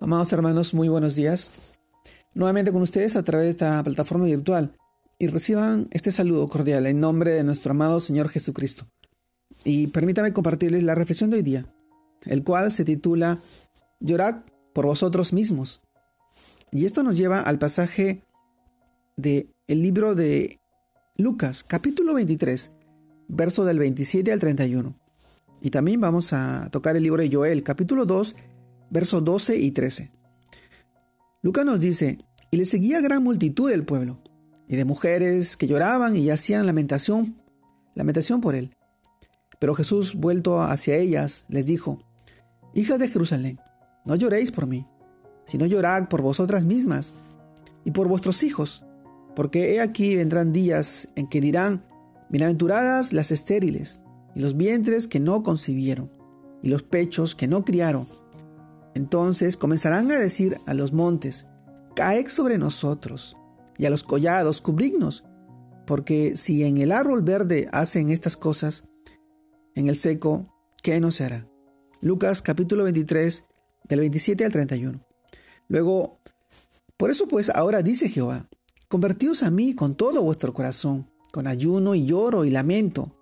Amados hermanos, muy buenos días. Nuevamente con ustedes a través de esta plataforma virtual y reciban este saludo cordial en nombre de nuestro amado Señor Jesucristo. Y permítame compartirles la reflexión de hoy día, el cual se titula Llorad por vosotros mismos. Y esto nos lleva al pasaje de el libro de Lucas, capítulo 23, verso del 27 al 31. Y también vamos a tocar el libro de Joel, capítulo 2, versos 12 y 13. Lucas nos dice, y le seguía gran multitud del pueblo, y de mujeres que lloraban y hacían lamentación, lamentación por él. Pero Jesús, vuelto hacia ellas, les dijo, Hijas de Jerusalén, no lloréis por mí, sino llorad por vosotras mismas y por vuestros hijos, porque he aquí vendrán días en que dirán, Bienaventuradas las estériles, y los vientres que no concibieron, y los pechos que no criaron. Entonces comenzarán a decir a los montes, Caed sobre nosotros, y a los collados, cubridnos, porque si en el árbol verde hacen estas cosas, en el seco, ¿qué no se hará? Lucas capítulo 23, del 27 al 31. Luego, por eso pues ahora dice Jehová, convertíos a mí con todo vuestro corazón, con ayuno y lloro y lamento.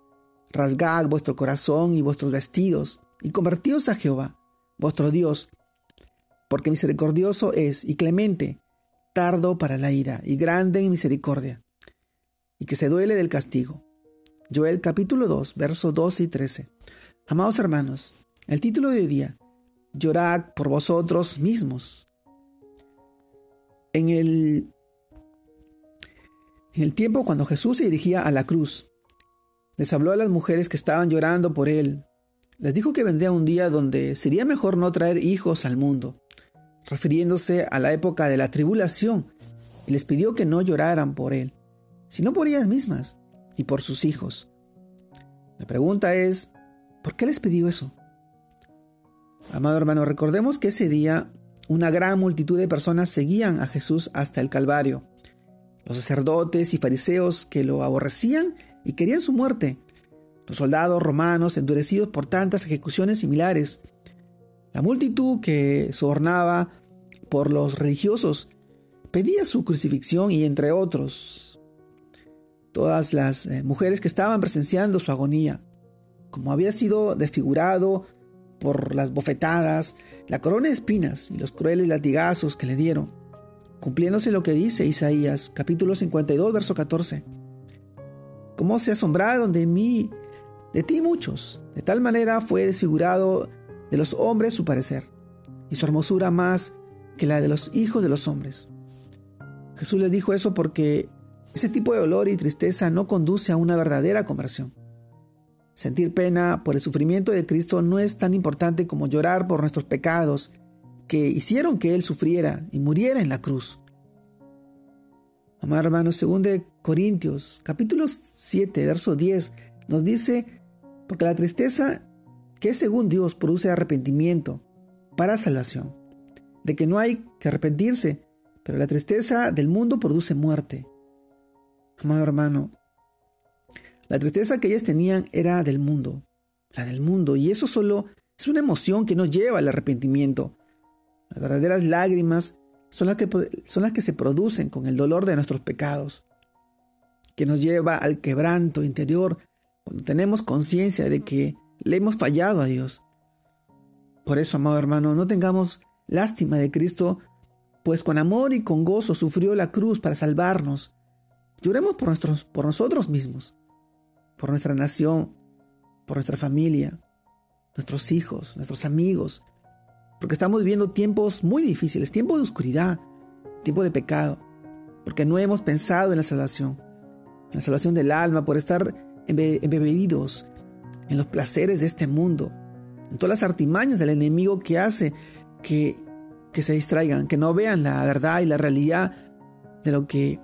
Rasgad vuestro corazón y vuestros vestidos, y convertíos a Jehová, vuestro Dios, porque misericordioso es y clemente, tardo para la ira y grande en misericordia, y que se duele del castigo. Joel capítulo 2, versos 12 y 13. Amados hermanos, el título de hoy día, Llorad por vosotros mismos. En el, en el tiempo cuando Jesús se dirigía a la cruz, les habló a las mujeres que estaban llorando por él. Les dijo que vendría un día donde sería mejor no traer hijos al mundo refiriéndose a la época de la tribulación, y les pidió que no lloraran por él, sino por ellas mismas y por sus hijos. La pregunta es, ¿por qué les pidió eso? Amado hermano, recordemos que ese día una gran multitud de personas seguían a Jesús hasta el Calvario. Los sacerdotes y fariseos que lo aborrecían y querían su muerte. Los soldados romanos endurecidos por tantas ejecuciones similares. La multitud que sobornaba por los religiosos. Pedía su crucifixión y entre otros, todas las eh, mujeres que estaban presenciando su agonía, como había sido desfigurado por las bofetadas, la corona de espinas y los crueles latigazos que le dieron, cumpliéndose lo que dice Isaías capítulo 52 verso 14. Cómo se asombraron de mí, de ti muchos, de tal manera fue desfigurado de los hombres su parecer, y su hermosura más que la de los hijos de los hombres. Jesús le dijo eso porque ese tipo de dolor y tristeza no conduce a una verdadera conversión. Sentir pena por el sufrimiento de Cristo no es tan importante como llorar por nuestros pecados que hicieron que Él sufriera y muriera en la cruz. Amado hermanos, según de Corintios, capítulo 7, verso 10, nos dice, porque la tristeza que según Dios produce arrepentimiento para salvación, de que no hay que arrepentirse, pero la tristeza del mundo produce muerte. Amado hermano, la tristeza que ellas tenían era del mundo, la del mundo, y eso solo es una emoción que no lleva al arrepentimiento. Las verdaderas lágrimas son las que, son las que se producen con el dolor de nuestros pecados, que nos lleva al quebranto interior cuando tenemos conciencia de que le hemos fallado a Dios. Por eso, amado hermano, no tengamos lástima de Cristo, pues con amor y con gozo sufrió la cruz para salvarnos. Lloremos por, nuestros, por nosotros mismos, por nuestra nación, por nuestra familia, nuestros hijos, nuestros amigos, porque estamos viviendo tiempos muy difíciles, tiempos de oscuridad, tiempo de pecado, porque no hemos pensado en la salvación, en la salvación del alma, por estar embebidos en los placeres de este mundo, en todas las artimañas del enemigo que hace que, que se distraigan, que no vean la verdad y la realidad de lo que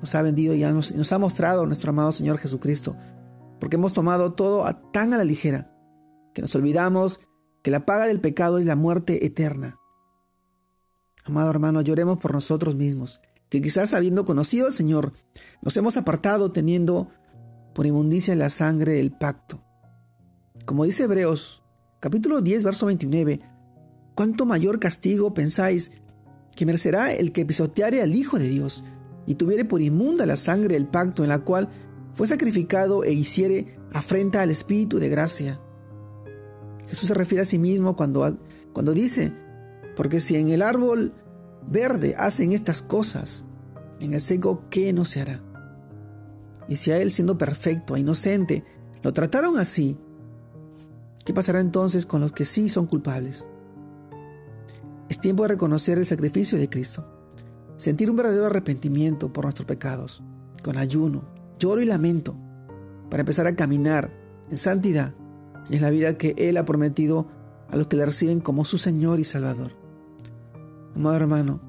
nos ha vendido y nos, ha mostrado nuestro amado Señor Jesucristo. Porque hemos tomado todo tan a la ligera que nos olvidamos que la paga del pecado es la muerte eterna. Amado hermano, lloremos por nosotros mismos, que quizás habiendo conocido al Señor, nos hemos apartado teniendo por inmundicia la sangre del pacto. Como dice Hebreos capítulo 10, verso 29, ¿Cuánto mayor castigo pensáis que merecerá el que pisoteare al Hijo de Dios y tuviere por inmunda la sangre del pacto en la cual fue sacrificado e hiciere afrenta al Espíritu de gracia? Jesús se refiere a sí mismo cuando, cuando dice, porque si en el árbol verde hacen estas cosas, en el seco, ¿qué no se hará? Y si a él, siendo perfecto e inocente, lo trataron así, ¿qué pasará entonces con los que sí son culpables? Es tiempo de reconocer el sacrificio de Cristo, sentir un verdadero arrepentimiento por nuestros pecados, con ayuno, lloro y lamento, para empezar a caminar en santidad y en la vida que Él ha prometido a los que le reciben como su Señor y Salvador. Amado hermano,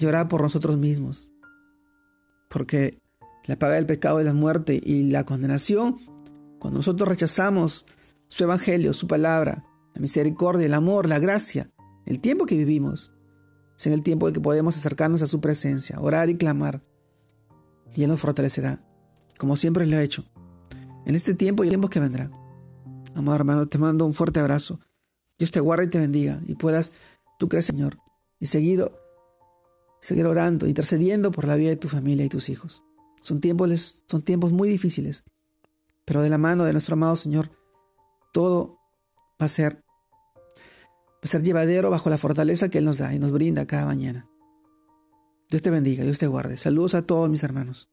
llora por nosotros mismos, porque la paga del pecado es la muerte y la condenación, cuando nosotros rechazamos su evangelio, su palabra, la misericordia, el amor, la gracia, el tiempo que vivimos, es en el tiempo en que podemos acercarnos a su presencia, orar y clamar, y Él nos fortalecerá, como siempre lo ha hecho, en este tiempo y en tiempos que vendrán. Amado hermano, te mando un fuerte abrazo. Dios te guarde y te bendiga y puedas tú creer, Señor, y seguir, seguir orando, intercediendo por la vida de tu familia y tus hijos. Son tiempos, son tiempos muy difíciles, pero de la mano de nuestro amado Señor, todo va a ser, ser llevadero bajo la fortaleza que Él nos da y nos brinda cada mañana. Dios te bendiga, Dios te guarde. Saludos a todos mis hermanos.